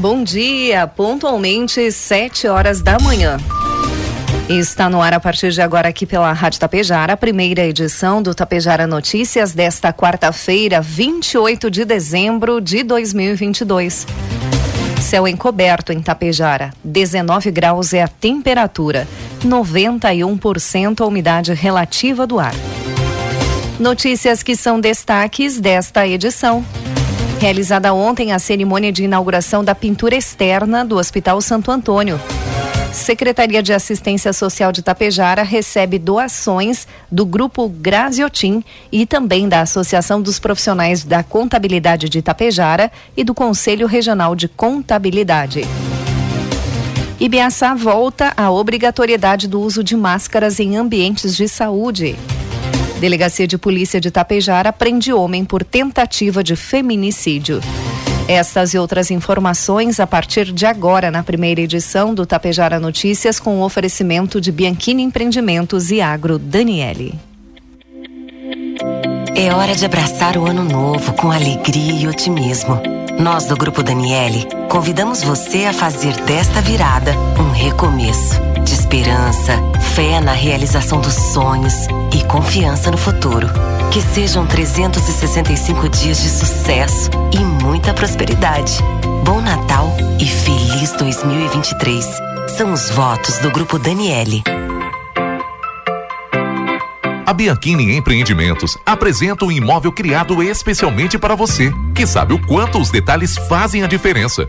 Bom dia, pontualmente sete horas da manhã. Está no ar a partir de agora aqui pela Rádio Tapejara, a primeira edição do Tapejara Notícias desta quarta-feira, 28 de dezembro de 2022. Céu encoberto em Tapejara, 19 graus é a temperatura, 91% a umidade relativa do ar. Notícias que são destaques desta edição. Realizada ontem a cerimônia de inauguração da pintura externa do Hospital Santo Antônio. Secretaria de Assistência Social de Tapejara recebe doações do Grupo Graziotin e também da Associação dos Profissionais da Contabilidade de Tapejara e do Conselho Regional de Contabilidade. Ibiaçá volta à obrigatoriedade do uso de máscaras em ambientes de saúde. Delegacia de Polícia de Tapejara prende homem por tentativa de feminicídio. Estas e outras informações a partir de agora na primeira edição do Tapejara Notícias com o oferecimento de Bianchini Empreendimentos e Agro Daniele. É hora de abraçar o ano novo com alegria e otimismo. Nós do Grupo Daniele convidamos você a fazer desta virada um recomeço de esperança, fé na realização dos sonhos e confiança no futuro. Que sejam 365 dias de sucesso e muita prosperidade. Bom Natal e feliz 2023. São os votos do Grupo Daniele. A Bianchini Empreendimentos apresenta um imóvel criado especialmente para você, que sabe o quanto os detalhes fazem a diferença.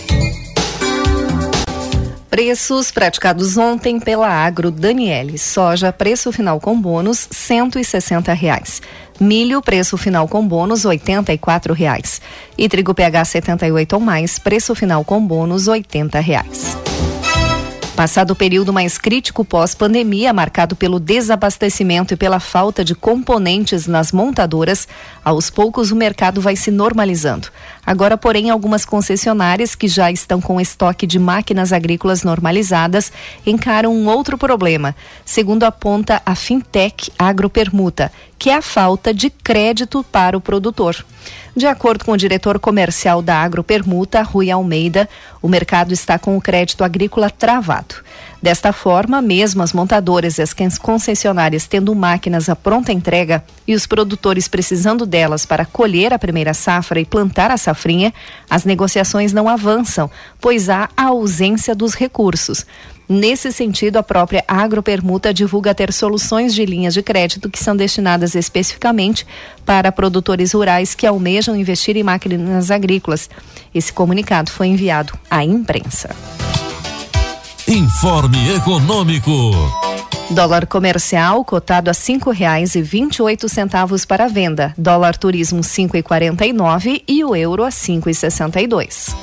Preços praticados ontem pela Agro Daniele. Soja, preço final com bônus, cento e reais. Milho, preço final com bônus, oitenta e reais. E trigo PH 78 ou mais, preço final com bônus, oitenta reais. Passado o período mais crítico pós-pandemia, marcado pelo desabastecimento e pela falta de componentes nas montadoras, aos poucos o mercado vai se normalizando. Agora, porém, algumas concessionárias que já estão com estoque de máquinas agrícolas normalizadas encaram um outro problema, segundo aponta a Fintech Agropermuta, que é a falta de crédito para o produtor. De acordo com o diretor comercial da Agropermuta, Rui Almeida, o mercado está com o crédito agrícola travado. Desta forma, mesmo as montadoras e as concessionárias tendo máquinas à pronta entrega e os produtores precisando delas para colher a primeira safra e plantar a safrinha, as negociações não avançam, pois há a ausência dos recursos. Nesse sentido, a própria Agropermuta divulga ter soluções de linhas de crédito que são destinadas especificamente para produtores rurais que almejam investir em máquinas agrícolas. Esse comunicado foi enviado à imprensa. Informe Econômico. Dólar comercial cotado a cinco reais e vinte e oito centavos para venda. Dólar turismo cinco e quarenta e nove e o euro a cinco e sessenta e dois.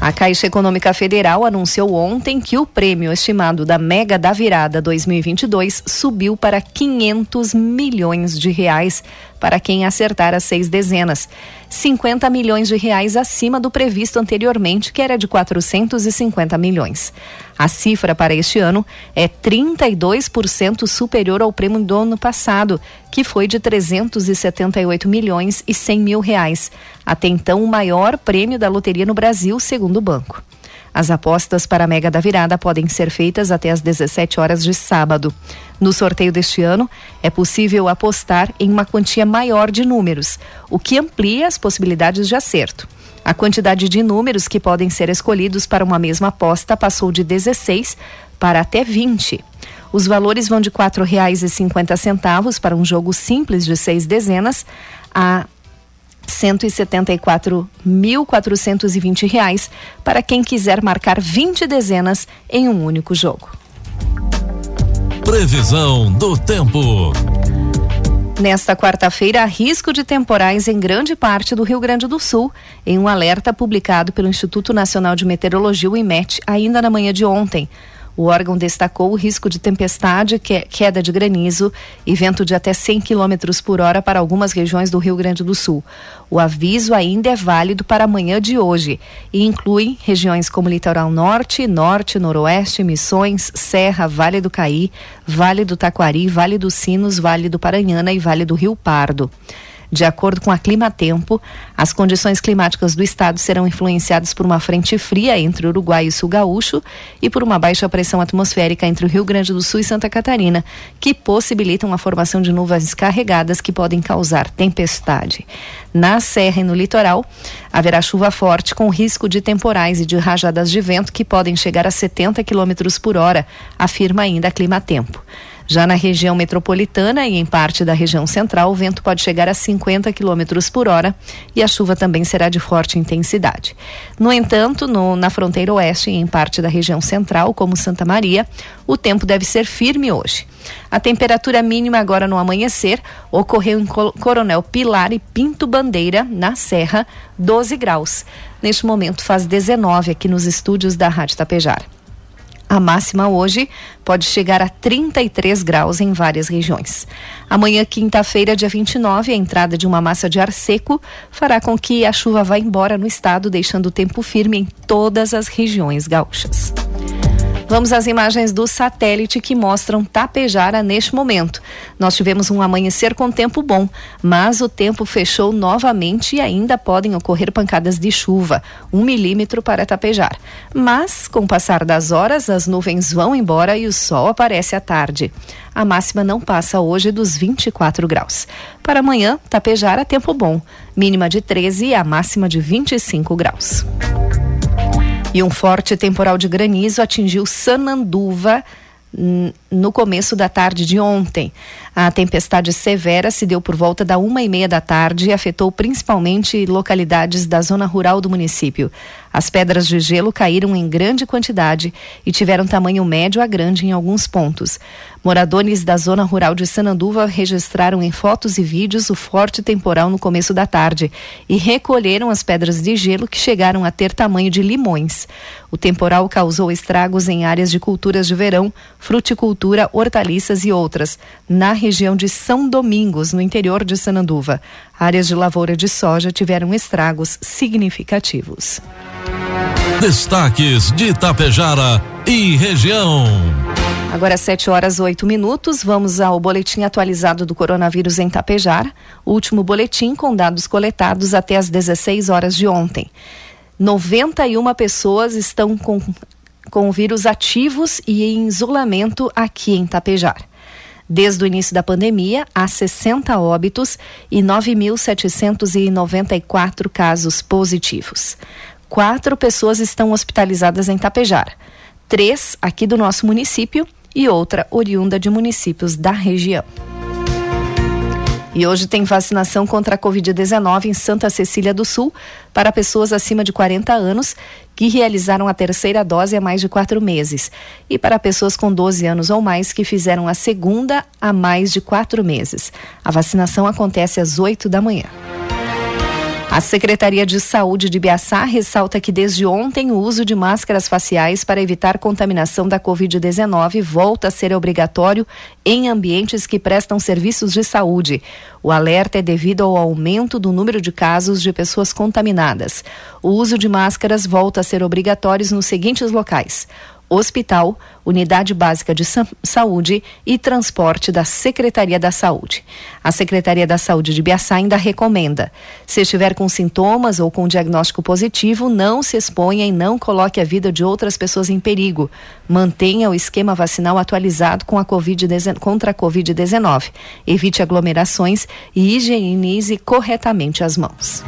A Caixa Econômica Federal anunciou ontem que o prêmio estimado da Mega da Virada 2022 subiu para 500 milhões de reais para quem acertar as seis dezenas. 50 milhões de reais acima do previsto anteriormente, que era de 450 milhões. A cifra para este ano é 32% superior ao prêmio do ano passado, que foi de 378 milhões e 100 mil reais. Até então, o maior prêmio da loteria no Brasil, segundo o banco. As apostas para a Mega da Virada podem ser feitas até às 17 horas de sábado. No sorteio deste ano, é possível apostar em uma quantia maior de números, o que amplia as possibilidades de acerto. A quantidade de números que podem ser escolhidos para uma mesma aposta passou de 16 para até 20. Os valores vão de R$ 4,50 para um jogo simples de seis dezenas a R$ 174.420 para quem quiser marcar 20 dezenas em um único jogo. Previsão do tempo. Nesta quarta-feira, há risco de temporais em grande parte do Rio Grande do Sul, em um alerta publicado pelo Instituto Nacional de Meteorologia, o IMET, ainda na manhã de ontem. O órgão destacou o risco de tempestade, queda de granizo e vento de até 100 km por hora para algumas regiões do Rio Grande do Sul. O aviso ainda é válido para amanhã de hoje e inclui regiões como Litoral Norte, Norte, Noroeste, Missões, Serra, Vale do Caí, Vale do Taquari, Vale dos Sinos, Vale do Paranhana e Vale do Rio Pardo. De acordo com a Climatempo, as condições climáticas do estado serão influenciadas por uma frente fria entre o Uruguai e o Sul Gaúcho e por uma baixa pressão atmosférica entre o Rio Grande do Sul e Santa Catarina, que possibilitam a formação de nuvens carregadas que podem causar tempestade. Na serra e no litoral, haverá chuva forte com risco de temporais e de rajadas de vento que podem chegar a 70 km por hora, afirma ainda a Climatempo. Já na região metropolitana e em parte da região central, o vento pode chegar a 50 km por hora e a chuva também será de forte intensidade. No entanto, no, na fronteira oeste e em parte da região central, como Santa Maria, o tempo deve ser firme hoje. A temperatura mínima agora no amanhecer ocorreu em Coronel Pilar e Pinto Bandeira, na Serra, 12 graus. Neste momento faz 19 aqui nos estúdios da Rádio Tapejar. A máxima hoje pode chegar a 33 graus em várias regiões. Amanhã, quinta-feira, dia 29, a entrada de uma massa de ar seco fará com que a chuva vá embora no estado, deixando o tempo firme em todas as regiões gaúchas. Vamos às imagens do satélite que mostram Tapejara neste momento. Nós tivemos um amanhecer com tempo bom, mas o tempo fechou novamente e ainda podem ocorrer pancadas de chuva, um milímetro para Tapejar. Mas, com o passar das horas, as nuvens vão embora e o sol aparece à tarde. A máxima não passa hoje dos 24 graus. Para amanhã, Tapejara, tempo bom, mínima de 13 e a máxima de 25 graus. E um forte temporal de granizo atingiu Sananduva no começo da tarde de ontem. A tempestade severa se deu por volta da uma e meia da tarde e afetou principalmente localidades da zona rural do município. As pedras de gelo caíram em grande quantidade e tiveram tamanho médio a grande em alguns pontos. Moradores da zona rural de Sananduva registraram em fotos e vídeos o forte temporal no começo da tarde e recolheram as pedras de gelo que chegaram a ter tamanho de limões. O temporal causou estragos em áreas de culturas de verão, fruticultura, hortaliças e outras, na região de São Domingos, no interior de Sananduva. Áreas de lavoura de soja tiveram estragos significativos. Destaques de Itapejara e região. Agora 7 horas 8 minutos, vamos ao boletim atualizado do coronavírus em Tapejar. O último boletim com dados coletados até as 16 horas de ontem. 91 pessoas estão com, com o vírus ativos e em isolamento aqui em Tapejar. Desde o início da pandemia, há 60 óbitos e 9.794 casos positivos. Quatro pessoas estão hospitalizadas em Tapejar. Três aqui do nosso município e outra oriunda de municípios da região. E hoje tem vacinação contra a Covid-19 em Santa Cecília do Sul para pessoas acima de 40 anos que realizaram a terceira dose há mais de quatro meses e para pessoas com 12 anos ou mais que fizeram a segunda há mais de quatro meses. A vacinação acontece às 8 da manhã. A Secretaria de Saúde de Biaçá ressalta que desde ontem o uso de máscaras faciais para evitar contaminação da Covid-19 volta a ser obrigatório em ambientes que prestam serviços de saúde. O alerta é devido ao aumento do número de casos de pessoas contaminadas. O uso de máscaras volta a ser obrigatório nos seguintes locais: hospital, unidade básica de saúde e transporte da Secretaria da Saúde. A Secretaria da Saúde de Biaçá ainda recomenda: se estiver com sintomas ou com diagnóstico positivo, não se exponha e não coloque a vida de outras pessoas em perigo. Mantenha o esquema vacinal atualizado com a COVID contra a Covid-19. Evite aglomerações e higienize corretamente as mãos.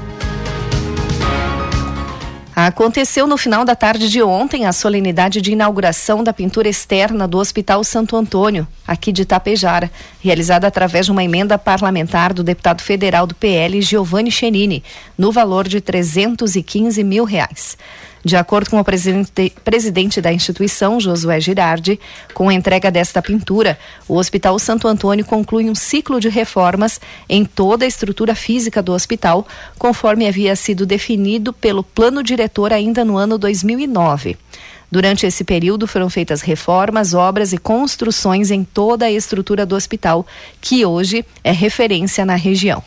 Aconteceu no final da tarde de ontem a solenidade de inauguração da pintura externa do Hospital Santo Antônio, aqui de Tapejara, realizada através de uma emenda parlamentar do deputado federal do PL, Giovanni Chenini, no valor de 315 mil reais. De acordo com o presidente, presidente da instituição, Josué Girardi, com a entrega desta pintura, o Hospital Santo Antônio conclui um ciclo de reformas em toda a estrutura física do hospital, conforme havia sido definido pelo plano diretor ainda no ano 2009. Durante esse período foram feitas reformas, obras e construções em toda a estrutura do hospital, que hoje é referência na região.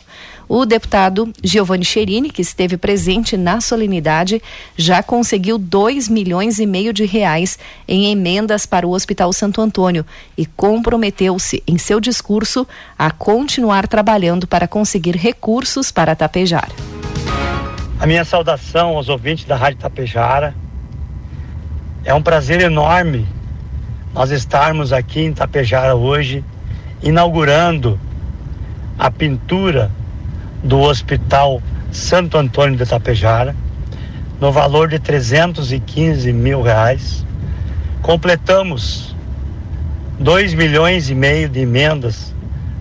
O deputado Giovanni Cherini, que esteve presente na solenidade, já conseguiu 2 milhões e meio de reais em emendas para o Hospital Santo Antônio e comprometeu-se em seu discurso a continuar trabalhando para conseguir recursos para Tapejara. A minha saudação aos ouvintes da Rádio Tapejara. É um prazer enorme nós estarmos aqui em Tapejara hoje, inaugurando a pintura do Hospital Santo Antônio de Tapejara, no valor de 315 mil reais. Completamos 2 milhões e meio de emendas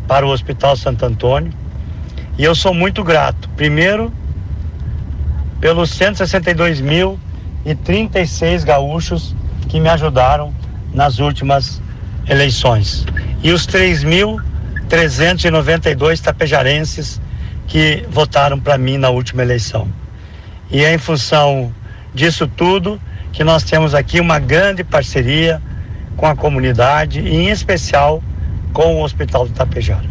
para o Hospital Santo Antônio. E eu sou muito grato, primeiro, pelos 162 mil e 36 gaúchos que me ajudaram nas últimas eleições. E os 3.392 tapejarenses que votaram para mim na última eleição. E é em função disso tudo que nós temos aqui uma grande parceria com a comunidade e, em especial, com o Hospital do Tapejara.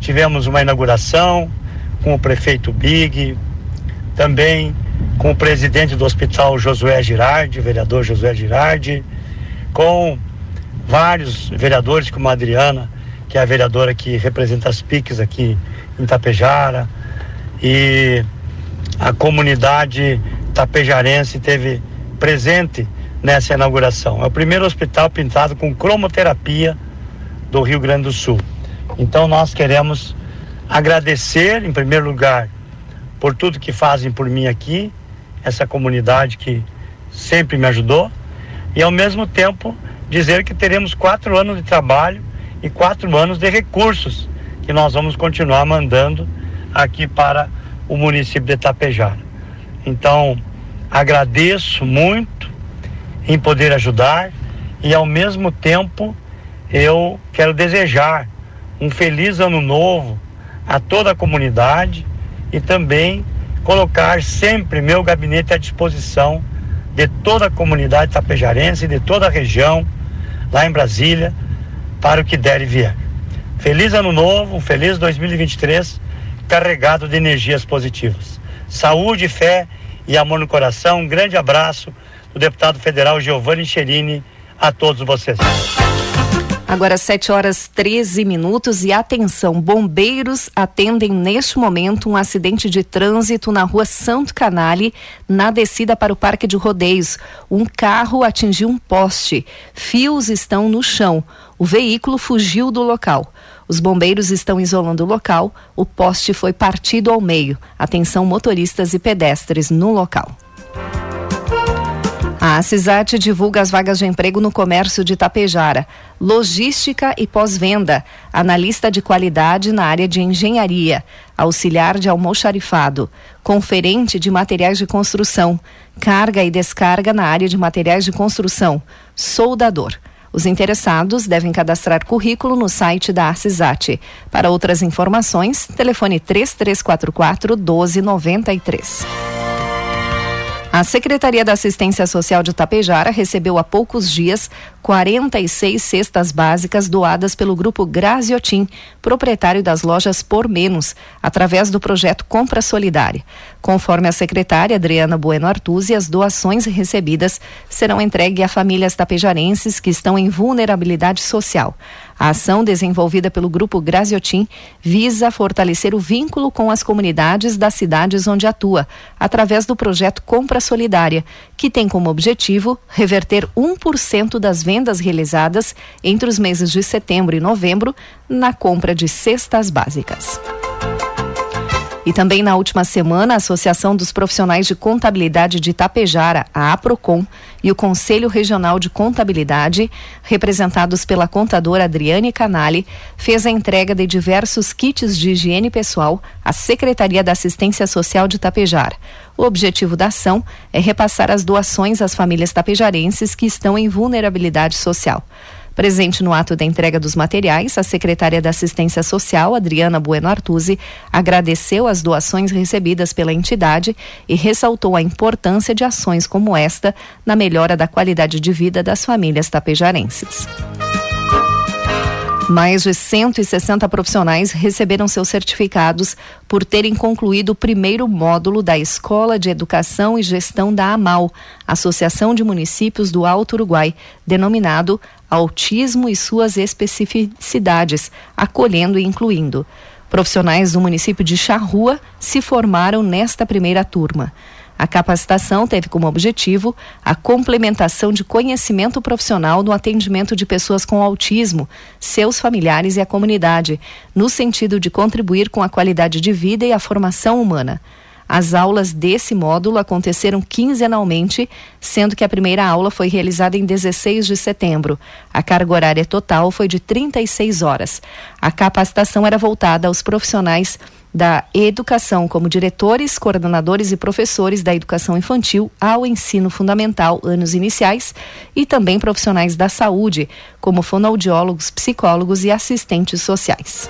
Tivemos uma inauguração com o prefeito Big, também com o presidente do hospital Josué Girardi, vereador Josué Girardi, com vários vereadores como a Adriana, que é a vereadora que representa as PICs aqui em Tapejara e a comunidade tapejarense teve presente nessa inauguração. É o primeiro hospital pintado com cromoterapia do Rio Grande do Sul. Então nós queremos agradecer, em primeiro lugar, por tudo que fazem por mim aqui, essa comunidade que sempre me ajudou, e ao mesmo tempo dizer que teremos quatro anos de trabalho e quatro anos de recursos que nós vamos continuar mandando aqui para o município de Itapejara. Então, agradeço muito em poder ajudar e ao mesmo tempo eu quero desejar um feliz ano novo a toda a comunidade e também colocar sempre meu gabinete à disposição de toda a comunidade tapejarense, de toda a região, lá em Brasília, para o que der e vier. Feliz ano novo, um feliz 2023, carregado de energias positivas. Saúde, fé e amor no coração. Um grande abraço do deputado federal Giovanni Cherini a todos vocês. Agora 7 horas 13 minutos e atenção, bombeiros atendem neste momento um acidente de trânsito na rua Santo Canale, na descida para o Parque de Rodeios. Um carro atingiu um poste, fios estão no chão. O veículo fugiu do local. Os bombeiros estão isolando o local. O poste foi partido ao meio. Atenção motoristas e pedestres no local. A CISAT divulga as vagas de emprego no comércio de Tapejara, logística e pós-venda, analista de qualidade na área de engenharia, auxiliar de almoxarifado, conferente de materiais de construção, carga e descarga na área de materiais de construção, soldador. Os interessados devem cadastrar currículo no site da Arcisat. Para outras informações, telefone 3344 1293. A Secretaria da Assistência Social de Tapejara recebeu há poucos dias 46 cestas básicas doadas pelo grupo Graziotin, proprietário das lojas Por Menos, através do projeto Compra Solidária. Conforme a secretária Adriana Bueno Artuzzi, as doações recebidas serão entregues a famílias tapejarenses que estão em vulnerabilidade social. A ação desenvolvida pelo Grupo Graziotin visa fortalecer o vínculo com as comunidades das cidades onde atua, através do projeto Compra Solidária, que tem como objetivo reverter 1% das vendas realizadas entre os meses de setembro e novembro na compra de cestas básicas. E também na última semana, a Associação dos Profissionais de Contabilidade de Itapejara, a APROCOM, e o Conselho Regional de Contabilidade, representados pela contadora Adriane Canali, fez a entrega de diversos kits de higiene pessoal à Secretaria da Assistência Social de Tapejar. O objetivo da ação é repassar as doações às famílias tapejarenses que estão em vulnerabilidade social. Presente no ato da entrega dos materiais, a secretária da Assistência Social, Adriana Bueno Artuzzi, agradeceu as doações recebidas pela entidade e ressaltou a importância de ações como esta na melhora da qualidade de vida das famílias tapejarenses. Mais de 160 profissionais receberam seus certificados por terem concluído o primeiro módulo da Escola de Educação e Gestão da AMAL, Associação de Municípios do Alto Uruguai, denominado Autismo e suas especificidades, acolhendo e incluindo. Profissionais do município de Charrua se formaram nesta primeira turma. A capacitação teve como objetivo a complementação de conhecimento profissional no atendimento de pessoas com autismo, seus familiares e a comunidade, no sentido de contribuir com a qualidade de vida e a formação humana. As aulas desse módulo aconteceram quinzenalmente, sendo que a primeira aula foi realizada em 16 de setembro. A carga horária total foi de 36 horas. A capacitação era voltada aos profissionais da educação, como diretores, coordenadores e professores da educação infantil ao ensino fundamental, anos iniciais, e também profissionais da saúde, como fonoaudiólogos, psicólogos e assistentes sociais.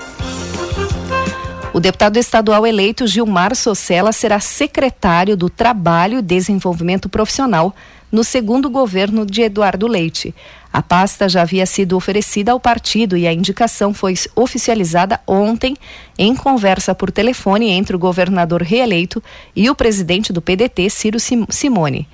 O deputado estadual eleito Gilmar Socella será secretário do Trabalho e Desenvolvimento Profissional no segundo governo de Eduardo Leite. A pasta já havia sido oferecida ao partido e a indicação foi oficializada ontem em conversa por telefone entre o governador reeleito e o presidente do PDT, Ciro Simone.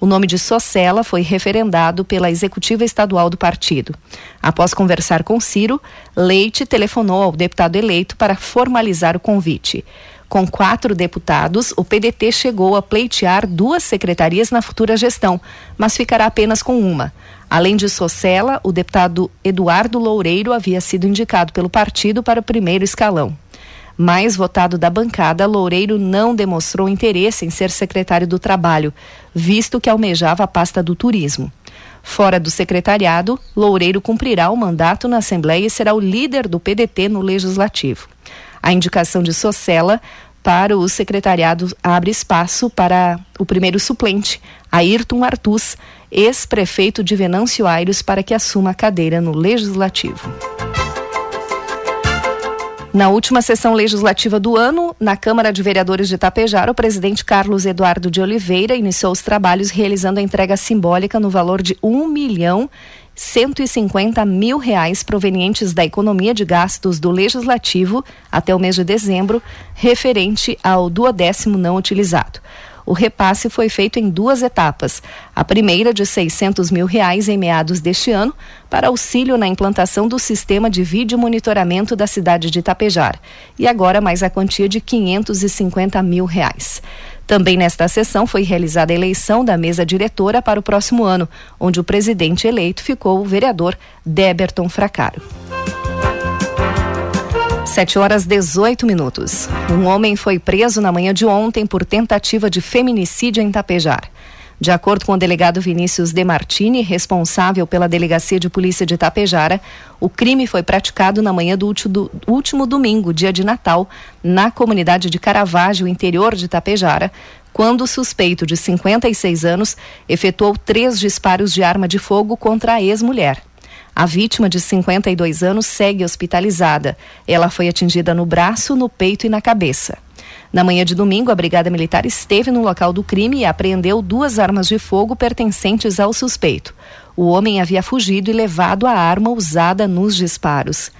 O nome de Socella foi referendado pela executiva estadual do partido. Após conversar com Ciro, Leite telefonou ao deputado eleito para formalizar o convite. Com quatro deputados, o PDT chegou a pleitear duas secretarias na futura gestão, mas ficará apenas com uma. Além de Socella, o deputado Eduardo Loureiro havia sido indicado pelo partido para o primeiro escalão mais votado da bancada, Loureiro não demonstrou interesse em ser secretário do Trabalho, visto que almejava a pasta do Turismo. Fora do secretariado, Loureiro cumprirá o mandato na Assembleia e será o líder do PDT no Legislativo. A indicação de Socella para o secretariado abre espaço para o primeiro suplente, Ayrton Artus, ex-prefeito de Venâncio Aires, para que assuma a cadeira no Legislativo. Na última sessão legislativa do ano, na Câmara de Vereadores de Itapejara, o presidente Carlos Eduardo de Oliveira iniciou os trabalhos realizando a entrega simbólica no valor de um milhão 150 mil reais provenientes da economia de gastos do Legislativo até o mês de dezembro, referente ao duodécimo não utilizado. O repasse foi feito em duas etapas. A primeira de 600 mil reais em meados deste ano para auxílio na implantação do sistema de vídeo monitoramento da cidade de Itapejar e agora mais a quantia de 550 mil reais. Também nesta sessão foi realizada a eleição da mesa diretora para o próximo ano, onde o presidente eleito ficou o vereador Deberton Fracaro. 7 horas 18 minutos. Um homem foi preso na manhã de ontem por tentativa de feminicídio em Tapejar. De acordo com o delegado Vinícius De Martini, responsável pela Delegacia de Polícia de Tapejara, o crime foi praticado na manhã do último domingo, dia de Natal, na comunidade de Caravaggio, interior de Tapejara, quando o suspeito de 56 anos efetuou três disparos de arma de fogo contra a ex-mulher. A vítima, de 52 anos, segue hospitalizada. Ela foi atingida no braço, no peito e na cabeça. Na manhã de domingo, a Brigada Militar esteve no local do crime e apreendeu duas armas de fogo pertencentes ao suspeito. O homem havia fugido e levado a arma usada nos disparos.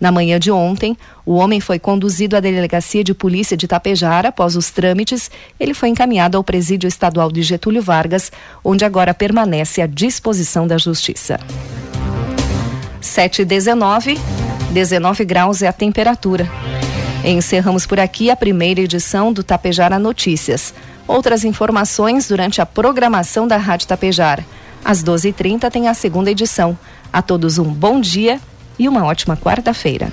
Na manhã de ontem, o homem foi conduzido à delegacia de polícia de Tapejara. Após os trâmites, ele foi encaminhado ao presídio estadual de Getúlio Vargas, onde agora permanece à disposição da Justiça. 7 e 19, 19 graus é a temperatura. Encerramos por aqui a primeira edição do Tapejara Notícias. Outras informações durante a programação da Rádio Tapejara. Às 12h30 tem a segunda edição. A todos um bom dia e uma ótima quarta-feira.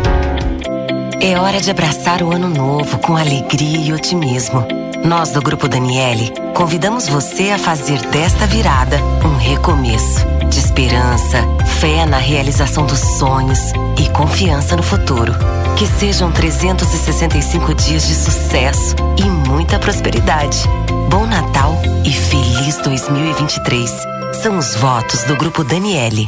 É hora de abraçar o ano novo com alegria e otimismo. Nós do Grupo Daniele convidamos você a fazer desta virada um recomeço de esperança, fé na realização dos sonhos e confiança no futuro. Que sejam 365 dias de sucesso e muita prosperidade. Bom Natal e feliz 2023. São os votos do Grupo Daniele.